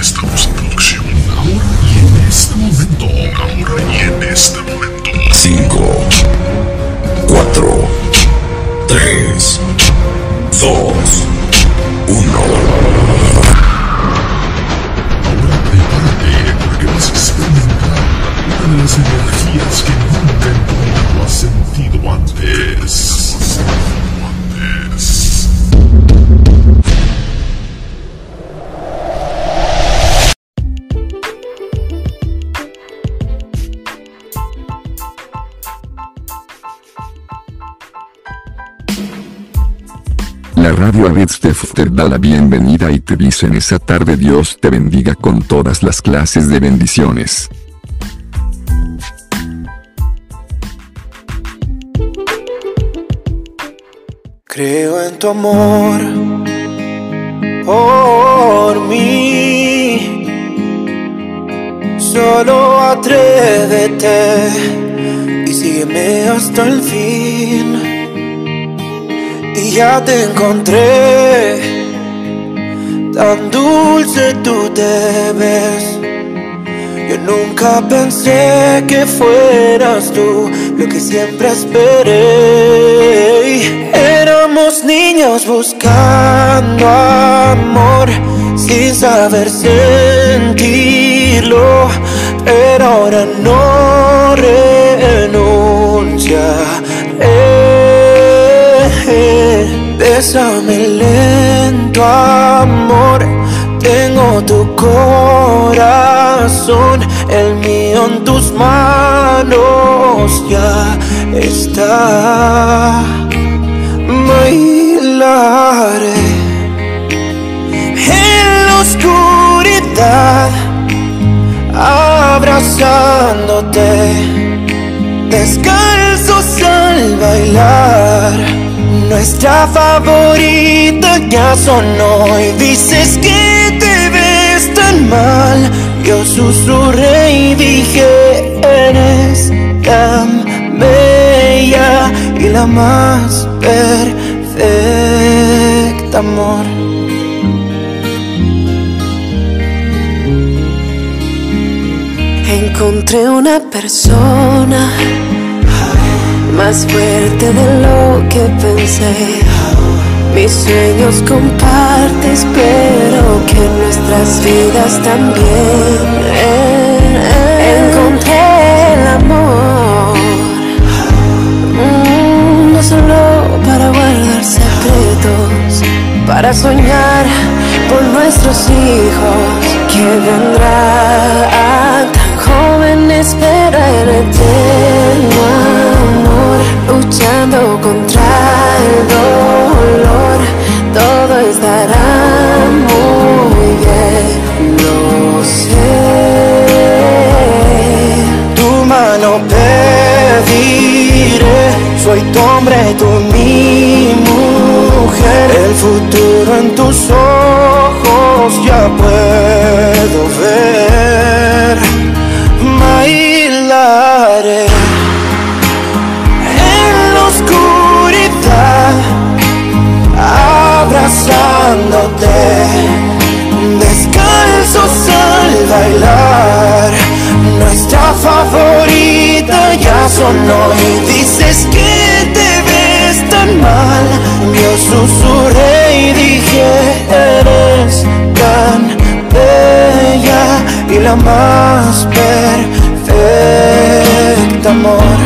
Estamos La radio Aritstef te da la bienvenida y te dice en esa tarde Dios te bendiga con todas las clases de bendiciones. Creo en tu amor por mí. Solo atrévete y sígueme hasta el fin. Y ya te encontré, tan dulce tú te ves. Yo nunca pensé que fueras tú lo que siempre esperé. Éramos niños buscando amor sin saber sentirlo, pero ahora no renunciaré. Bésame lento, amor. Tengo tu corazón, el mío en tus manos ya está. Bailaré en la oscuridad, abrazándote, descalzos al bailar. Nuestra favorita ya sonó y dices que te ves tan mal. Yo susurré y dije, eres tan bella y la más perfecta, amor. Encontré una persona más fuerte de lo que pensé. Mis sueños compartes, pero que nuestras vidas también. Encontré el amor, Mm, no solo para guardar secretos, para soñar por nuestros hijos que vendrán tan jóvenes, pero luchando contra el dolor, todo estará muy bien, lo sé. Tu mano pediré, soy tu hombre, tú mi mujer. El futuro en tus ojos ya sonó y dices que te ves tan mal. Yo susurré y dije, eres tan bella y la más perfecta, amor.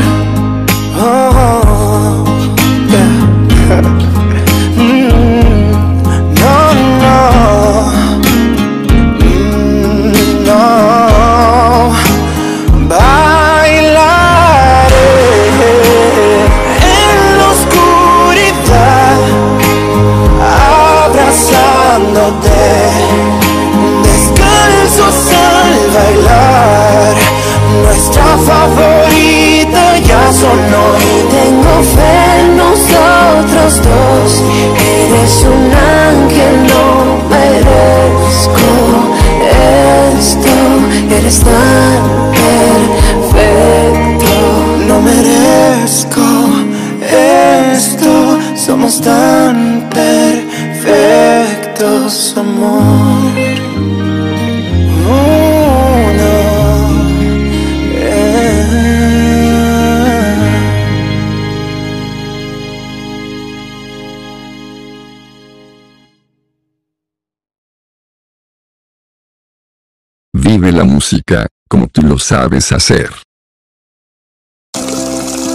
Música, como tú lo sabes hacer.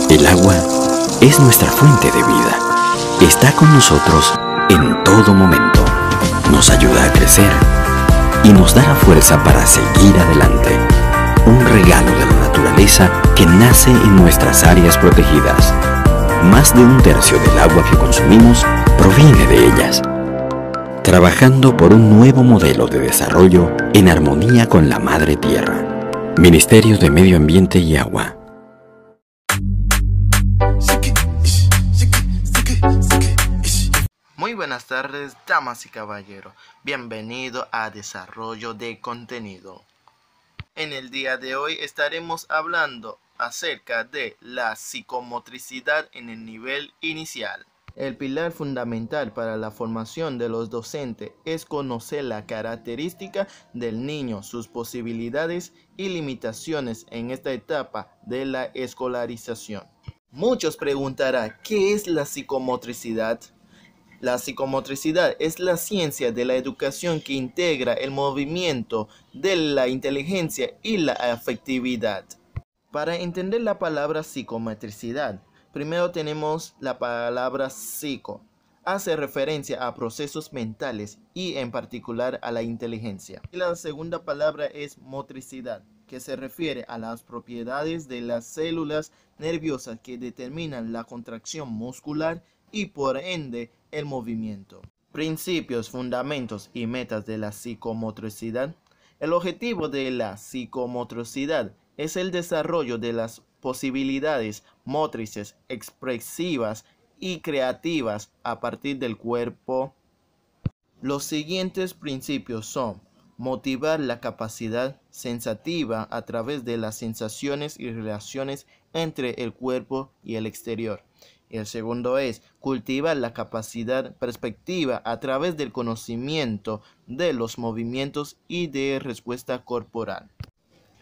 El agua es nuestra fuente de vida. Está con nosotros en todo momento. Nos ayuda a crecer y nos da la fuerza para seguir adelante. Un regalo de la naturaleza que nace en nuestras áreas protegidas. Más de un tercio del agua que consumimos proviene de ellas. Trabajando por un nuevo modelo de desarrollo en armonía con la Madre Tierra. Ministerio de Medio Ambiente y Agua. Muy buenas tardes, damas y caballeros. Bienvenido a Desarrollo de Contenido. En el día de hoy estaremos hablando acerca de la psicomotricidad en el nivel inicial. El pilar fundamental para la formación de los docentes es conocer la característica del niño, sus posibilidades y limitaciones en esta etapa de la escolarización. Muchos preguntarán, ¿qué es la psicomotricidad? La psicomotricidad es la ciencia de la educación que integra el movimiento de la inteligencia y la afectividad. Para entender la palabra psicomotricidad, primero tenemos la palabra psico. Hace referencia a procesos mentales y en particular a la inteligencia. Y la segunda palabra es motricidad, que se refiere a las propiedades de las células nerviosas que determinan la contracción muscular y por ende el movimiento. Principios, fundamentos y metas de la psicomotricidad. El objetivo de la psicomotricidad es el desarrollo de las posibilidades motrices, expresivas y creativas a partir del cuerpo. Los siguientes principios son motivar la capacidad sensativa a través de las sensaciones y relaciones entre el cuerpo y el exterior. El segundo es cultivar la capacidad perspectiva a través del conocimiento de los movimientos y de respuesta corporal.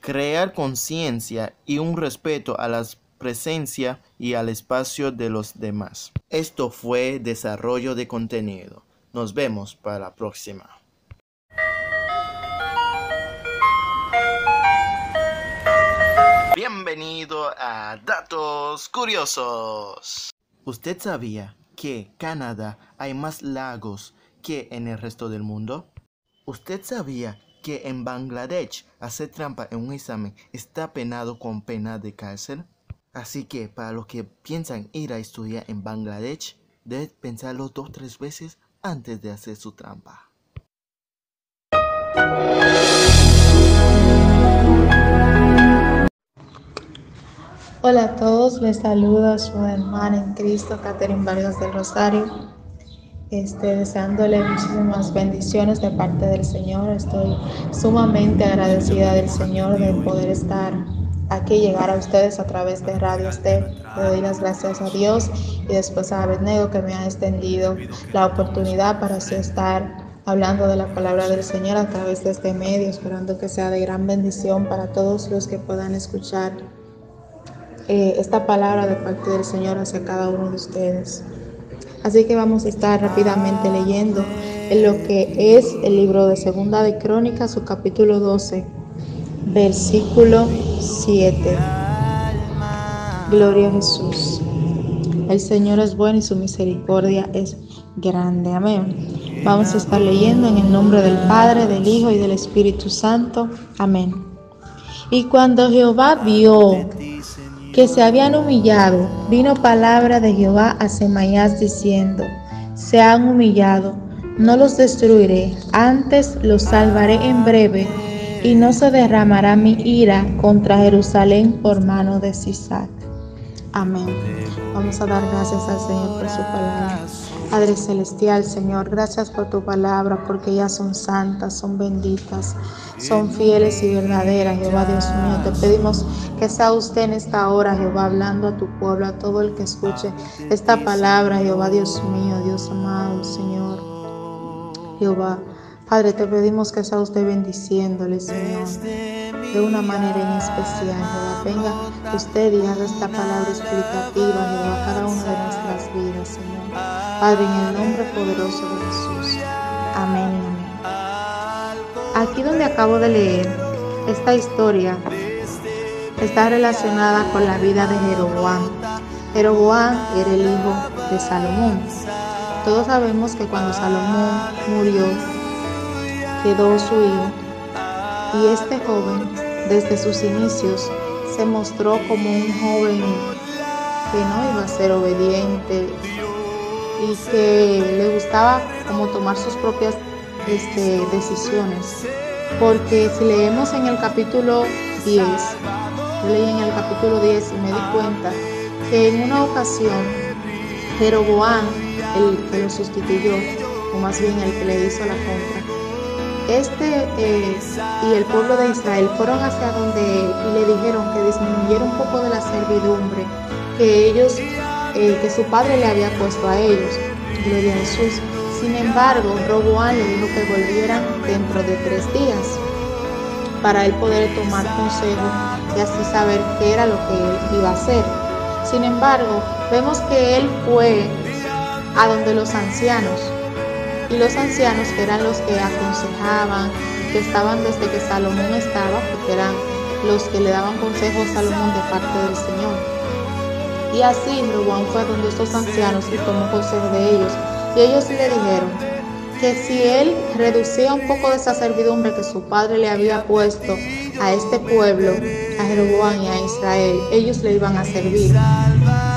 Crear conciencia y un respeto a la presencia y al espacio de los demás. Esto fue desarrollo de contenido. Nos vemos para la próxima. Bienvenido a Datos Curiosos. ¿Usted sabía que Canadá hay más lagos que en el resto del mundo? ¿Usted sabía que en Bangladesh hacer trampa en un examen está penado con pena de cárcel? Así que para los que piensan ir a estudiar en Bangladesh, deben pensarlo dos o tres veces antes de hacer su trampa. Hola a todos, les saluda su hermana en Cristo, Catherine Vargas del Rosario. Este, deseándole muchísimas bendiciones de parte del Señor. Estoy sumamente agradecida del Señor de poder estar aquí, llegar a ustedes a través de Radio Este. Le doy las gracias a Dios y después a Abednego que me ha extendido la oportunidad para así estar hablando de la palabra del Señor a través de este medio, esperando que sea de gran bendición para todos los que puedan escuchar eh, esta palabra de parte del Señor hacia cada uno de ustedes. Así que vamos a estar rápidamente leyendo en lo que es el libro de Segunda de Crónicas, su capítulo 12, versículo 7. Gloria a Jesús. El Señor es bueno y su misericordia es grande. Amén. Vamos a estar leyendo en el nombre del Padre, del Hijo y del Espíritu Santo. Amén. Y cuando Jehová vio que se habían humillado, vino palabra de Jehová a Semaías diciendo, se han humillado, no los destruiré, antes los salvaré en breve, y no se derramará mi ira contra Jerusalén por mano de Sisac. Amén. Vamos a dar gracias al Señor por su palabra. Padre Celestial, Señor, gracias por tu palabra, porque ellas son santas, son benditas, son fieles y verdaderas, Jehová Dios mío. Te pedimos que sea usted en esta hora, Jehová, hablando a tu pueblo, a todo el que escuche esta palabra, Jehová Dios mío, Dios amado, Señor. Jehová, Padre, te pedimos que sea usted bendiciéndole, Señor, de una manera en especial, Jehová. Venga usted y haga esta palabra explicativa, Jehová, cada una de vidas, Señor. Padre, en el nombre poderoso de Jesús. Amén. Amén. Aquí donde acabo de leer, esta historia está relacionada con la vida de Jeroboam. Jeroboam era el hijo de Salomón. Todos sabemos que cuando Salomón murió, quedó su hijo. Y este joven, desde sus inicios, se mostró como un joven que no iba a ser obediente y que le gustaba como tomar sus propias este, decisiones. Porque si leemos en el capítulo 10, yo leí en el capítulo 10 y me di cuenta que en una ocasión Jeroboam, el que lo sustituyó, o más bien el que le hizo la contra, este eh, y el pueblo de Israel fueron hacia donde él y le dijeron que disminuyera un poco de la servidumbre que ellos, eh, que su padre le había puesto a ellos. Gloria a Jesús. Sin embargo, Roboán le dijo que volvieran dentro de tres días para él poder tomar consejo y así saber qué era lo que él iba a hacer. Sin embargo, vemos que él fue a donde los ancianos y los ancianos eran los que aconsejaban, que estaban desde que Salomón estaba, porque eran los que le daban consejo a Salomón de parte del Señor. Y así Roboam fue donde estos ancianos y tomó consejo de ellos. Y ellos le dijeron que si él reducía un poco de esa servidumbre que su padre le había puesto a este pueblo, a Jeroboam y a Israel, ellos le iban a servir.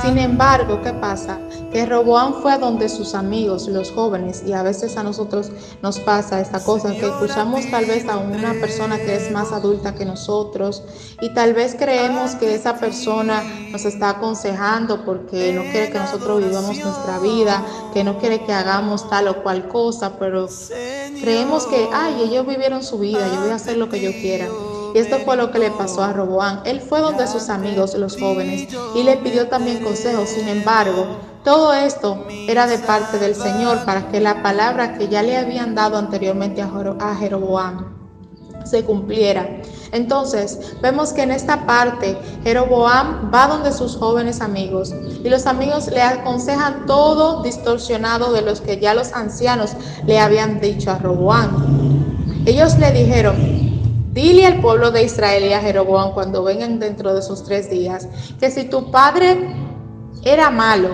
Sin embargo, ¿qué pasa? Que Roboán fue a donde sus amigos, los jóvenes, y a veces a nosotros nos pasa esta cosa, que escuchamos tal vez a una persona que es más adulta que nosotros y tal vez creemos que esa persona nos está aconsejando porque no quiere que nosotros vivamos nuestra vida, que no quiere que hagamos tal o cual cosa, pero creemos que, ay, ellos vivieron su vida, yo voy a hacer lo que yo quiera. Y esto fue lo que le pasó a Roboán. Él fue donde sus amigos, los jóvenes, y le pidió también consejo. Sin embargo, todo esto era de parte del Señor para que la palabra que ya le habían dado anteriormente a Jeroboam se cumpliera. Entonces, vemos que en esta parte Jeroboam va donde sus jóvenes amigos y los amigos le aconsejan todo distorsionado de los que ya los ancianos le habían dicho a Roboam. Ellos le dijeron, Dile al pueblo de Israel y a Jeroboam cuando vengan dentro de esos tres días que si tu padre era malo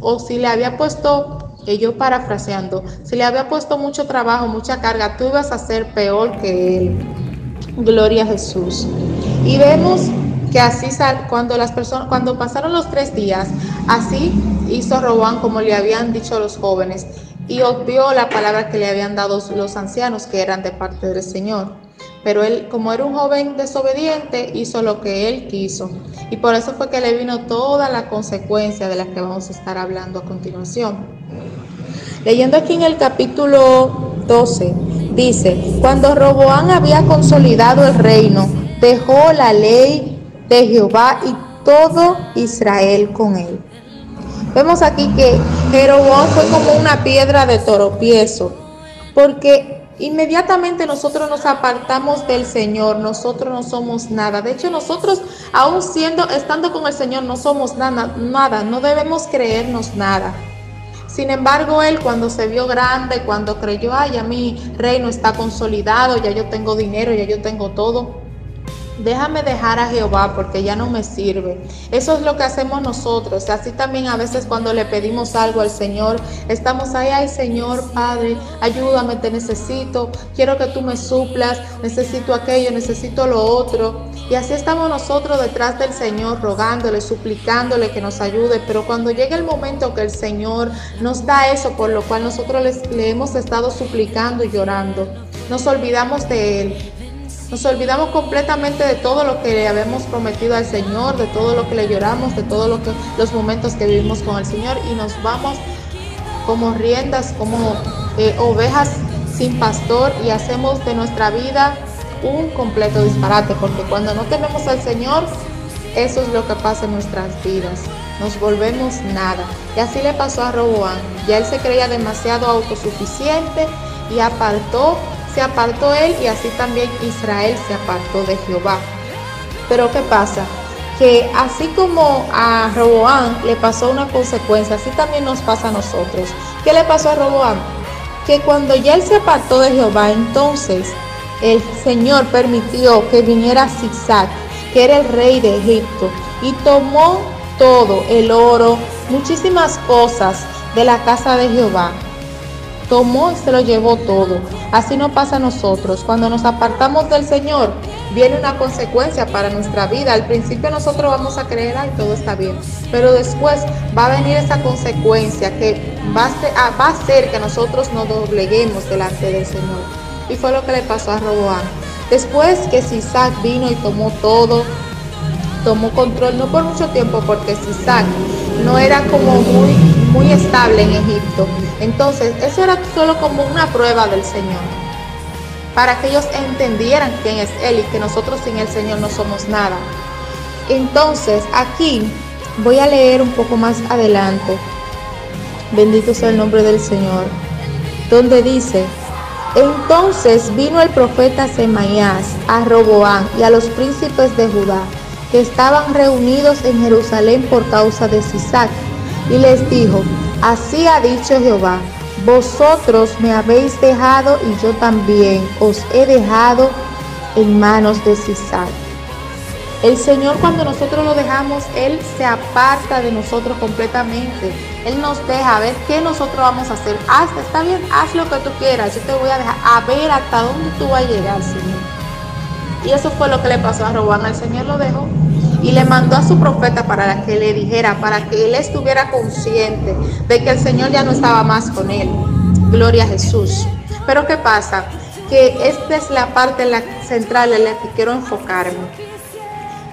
o si le había puesto, que yo parafraseando, si le había puesto mucho trabajo, mucha carga, tú ibas a ser peor que él. Gloria a Jesús. Y vemos que así cuando las personas, cuando pasaron los tres días, así hizo Roboam como le habían dicho los jóvenes y obvió la palabra que le habían dado los ancianos que eran de parte del Señor. Pero él, como era un joven desobediente, hizo lo que él quiso. Y por eso fue que le vino toda la consecuencia de la que vamos a estar hablando a continuación. Leyendo aquí en el capítulo 12, dice, cuando Roboán había consolidado el reino, dejó la ley de Jehová y todo Israel con él. Vemos aquí que Jeroboam fue como una piedra de toropiezo, porque Inmediatamente nosotros nos apartamos del Señor, nosotros no somos nada. De hecho, nosotros, aún siendo, estando con el Señor, no somos nada, nada, no debemos creernos nada. Sin embargo, él cuando se vio grande, cuando creyó, ay, ya mi reino está consolidado, ya yo tengo dinero, ya yo tengo todo, Déjame dejar a Jehová porque ya no me sirve. Eso es lo que hacemos nosotros. Así también a veces cuando le pedimos algo al Señor, estamos ahí, ay Señor, Padre, ayúdame, te necesito, quiero que tú me suplas, necesito aquello, necesito lo otro. Y así estamos nosotros detrás del Señor, rogándole, suplicándole que nos ayude. Pero cuando llega el momento que el Señor nos da eso por lo cual nosotros le hemos estado suplicando y llorando, nos olvidamos de Él nos olvidamos completamente de todo lo que le habíamos prometido al Señor, de todo lo que le lloramos, de todos lo los momentos que vivimos con el Señor y nos vamos como riendas, como eh, ovejas sin pastor y hacemos de nuestra vida un completo disparate, porque cuando no tenemos al Señor, eso es lo que pasa en nuestras vidas. Nos volvemos nada. Y así le pasó a Roboán. Ya él se creía demasiado autosuficiente y apartó se apartó él y así también Israel se apartó de Jehová. Pero ¿qué pasa? Que así como a Roboán le pasó una consecuencia, así también nos pasa a nosotros. ¿Qué le pasó a Roboán? Que cuando ya él se apartó de Jehová, entonces el Señor permitió que viniera Zigzag, que era el rey de Egipto, y tomó todo, el oro, muchísimas cosas de la casa de Jehová. Tomó y se lo llevó todo. Así no pasa a nosotros. Cuando nos apartamos del Señor, viene una consecuencia para nuestra vida. Al principio nosotros vamos a creer, ay, todo está bien. Pero después va a venir esa consecuencia que va a, a hacer que nosotros nos dobleguemos delante del Señor. Y fue lo que le pasó a Roboán. Después que Sisac vino y tomó todo, tomó control, no por mucho tiempo, porque Sisac no era como muy, muy estable en Egipto. Entonces, eso era solo como una prueba del Señor, para que ellos entendieran quién es Él y que nosotros sin el Señor no somos nada. Entonces, aquí voy a leer un poco más adelante. Bendito sea el nombre del Señor, donde dice, entonces vino el profeta Semaías a Roboán y a los príncipes de Judá, que estaban reunidos en Jerusalén por causa de Sisac, y les dijo, así ha dicho Jehová, vosotros me habéis dejado y yo también os he dejado en manos de Sisac. El Señor cuando nosotros lo dejamos, Él se aparta de nosotros completamente. Él nos deja ver qué nosotros vamos a hacer. Haz, está bien, haz lo que tú quieras. Yo te voy a dejar a ver hasta dónde tú vas a llegar, Señor. Y eso fue lo que le pasó a Robán. El Señor lo dejó y le mandó a su profeta para que le dijera, para que él estuviera consciente de que el Señor ya no estaba más con él. Gloria a Jesús. Pero ¿qué pasa? Que esta es la parte central en la que quiero enfocarme.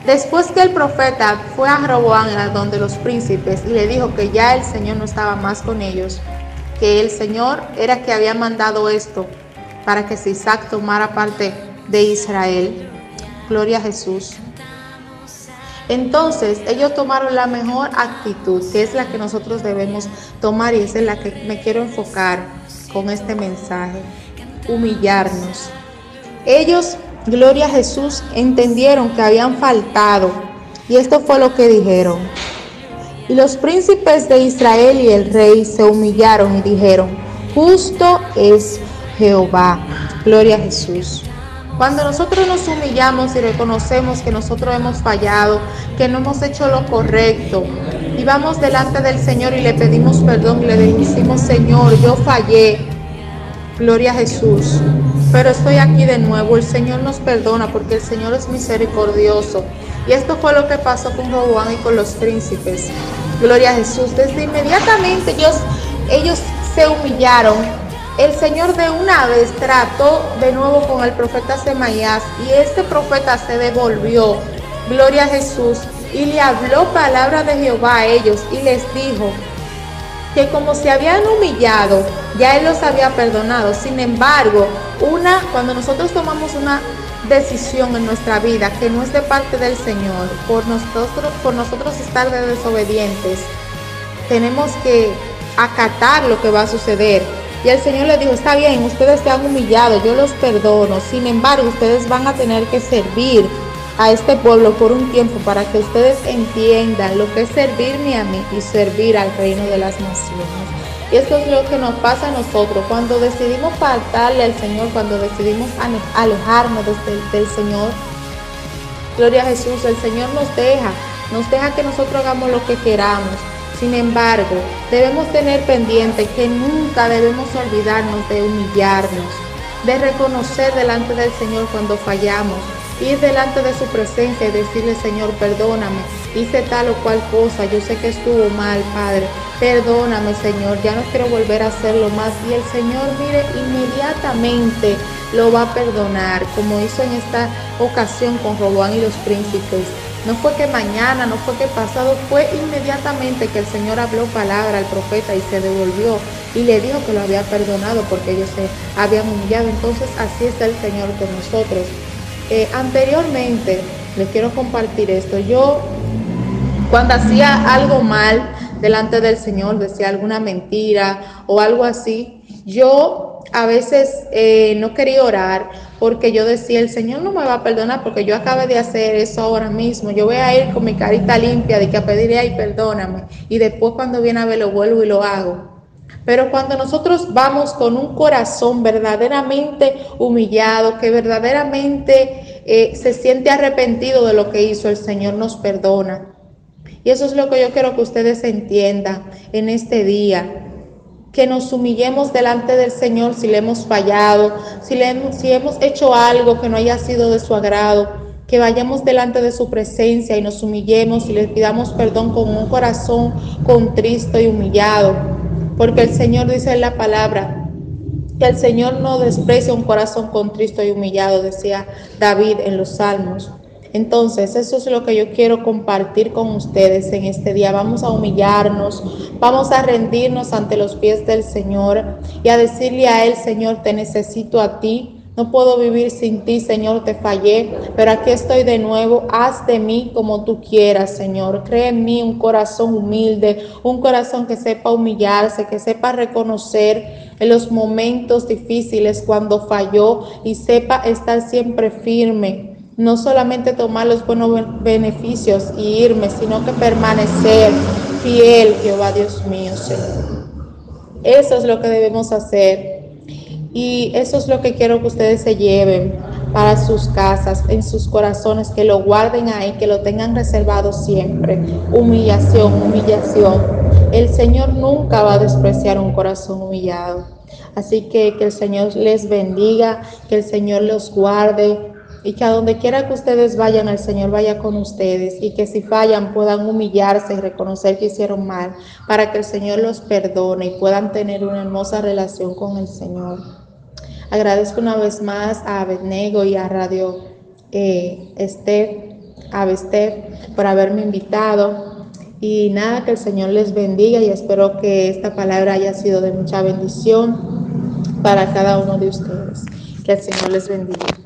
Después que el profeta fue a Roboán, donde los príncipes, y le dijo que ya el Señor no estaba más con ellos, que el Señor era que había mandado esto para que Isaac tomara parte de Israel. Gloria a Jesús. Entonces ellos tomaron la mejor actitud, que es la que nosotros debemos tomar y es en la que me quiero enfocar con este mensaje. Humillarnos. Ellos Gloria a Jesús, entendieron que habían faltado. Y esto fue lo que dijeron. Y los príncipes de Israel y el rey se humillaron y dijeron, justo es Jehová. Gloria a Jesús. Cuando nosotros nos humillamos y reconocemos que nosotros hemos fallado, que no hemos hecho lo correcto, y vamos delante del Señor y le pedimos perdón le decimos, Señor, yo fallé. Gloria a Jesús pero estoy aquí de nuevo. El Señor nos perdona porque el Señor es misericordioso. Y esto fue lo que pasó con Roboán y con los príncipes. Gloria a Jesús. Desde inmediatamente ellos, ellos se humillaron. El Señor de una vez trató de nuevo con el profeta Semaías y este profeta se devolvió. Gloria a Jesús. Y le habló palabra de Jehová a ellos y les dijo, que como se habían humillado, ya Él los había perdonado. Sin embargo, una, cuando nosotros tomamos una decisión en nuestra vida que no es de parte del Señor, por nosotros, por nosotros estar de desobedientes, tenemos que acatar lo que va a suceder. Y el Señor le dijo, está bien, ustedes se han humillado, yo los perdono. Sin embargo, ustedes van a tener que servir a este pueblo por un tiempo para que ustedes entiendan lo que es servirme a mí y servir al reino de las naciones. Y esto es lo que nos pasa a nosotros cuando decidimos faltarle al Señor, cuando decidimos alejarnos del Señor. Gloria a Jesús, el Señor nos deja, nos deja que nosotros hagamos lo que queramos. Sin embargo, debemos tener pendiente que nunca debemos olvidarnos de humillarnos, de reconocer delante del Señor cuando fallamos, ir delante de su presencia y decirle, Señor, perdóname, hice tal o cual cosa, yo sé que estuvo mal, Padre, perdóname, Señor, ya no quiero volver a hacerlo más. Y el Señor, mire, inmediatamente lo va a perdonar, como hizo en esta ocasión con Roboán y los príncipes. No fue que mañana, no fue que pasado, fue inmediatamente que el Señor habló palabra al profeta y se devolvió y le dijo que lo había perdonado porque ellos se habían humillado. Entonces así está el Señor con nosotros. Eh, anteriormente, les quiero compartir esto. Yo, cuando hacía algo mal delante del Señor, decía alguna mentira o algo así, yo a veces eh, no quería orar porque yo decía, el Señor no me va a perdonar porque yo acabé de hacer eso ahora mismo. Yo voy a ir con mi carita limpia de que a pedirle, ay, perdóname. Y después cuando viene a ver, lo vuelvo y lo hago. Pero cuando nosotros vamos con un corazón verdaderamente humillado, que verdaderamente eh, se siente arrepentido de lo que hizo, el Señor nos perdona. Y eso es lo que yo quiero que ustedes entiendan en este día. Que nos humillemos delante del Señor si le hemos fallado, si, le hemos, si hemos hecho algo que no haya sido de su agrado, que vayamos delante de su presencia y nos humillemos y le pidamos perdón con un corazón contristo y humillado. Porque el Señor dice en la palabra que el Señor no desprecia un corazón contristo y humillado, decía David en los Salmos. Entonces, eso es lo que yo quiero compartir con ustedes en este día. Vamos a humillarnos, vamos a rendirnos ante los pies del Señor y a decirle a Él, Señor, te necesito a ti. No puedo vivir sin ti, Señor, te fallé, pero aquí estoy de nuevo. Haz de mí como tú quieras, Señor. Cree en mí un corazón humilde, un corazón que sepa humillarse, que sepa reconocer en los momentos difíciles cuando falló y sepa estar siempre firme no solamente tomar los buenos beneficios y irme, sino que permanecer fiel, Jehová Dios mío. Eso es lo que debemos hacer. Y eso es lo que quiero que ustedes se lleven para sus casas, en sus corazones, que lo guarden ahí, que lo tengan reservado siempre. Humillación, humillación. El Señor nunca va a despreciar un corazón humillado. Así que que el Señor les bendiga, que el Señor los guarde, y que a donde quiera que ustedes vayan, el Señor vaya con ustedes y que si fallan puedan humillarse y reconocer que hicieron mal para que el Señor los perdone y puedan tener una hermosa relación con el Señor. Agradezco una vez más a Abednego y a Radio eh, Estef, a por haberme invitado. Y nada, que el Señor les bendiga y espero que esta palabra haya sido de mucha bendición para cada uno de ustedes. Que el Señor les bendiga.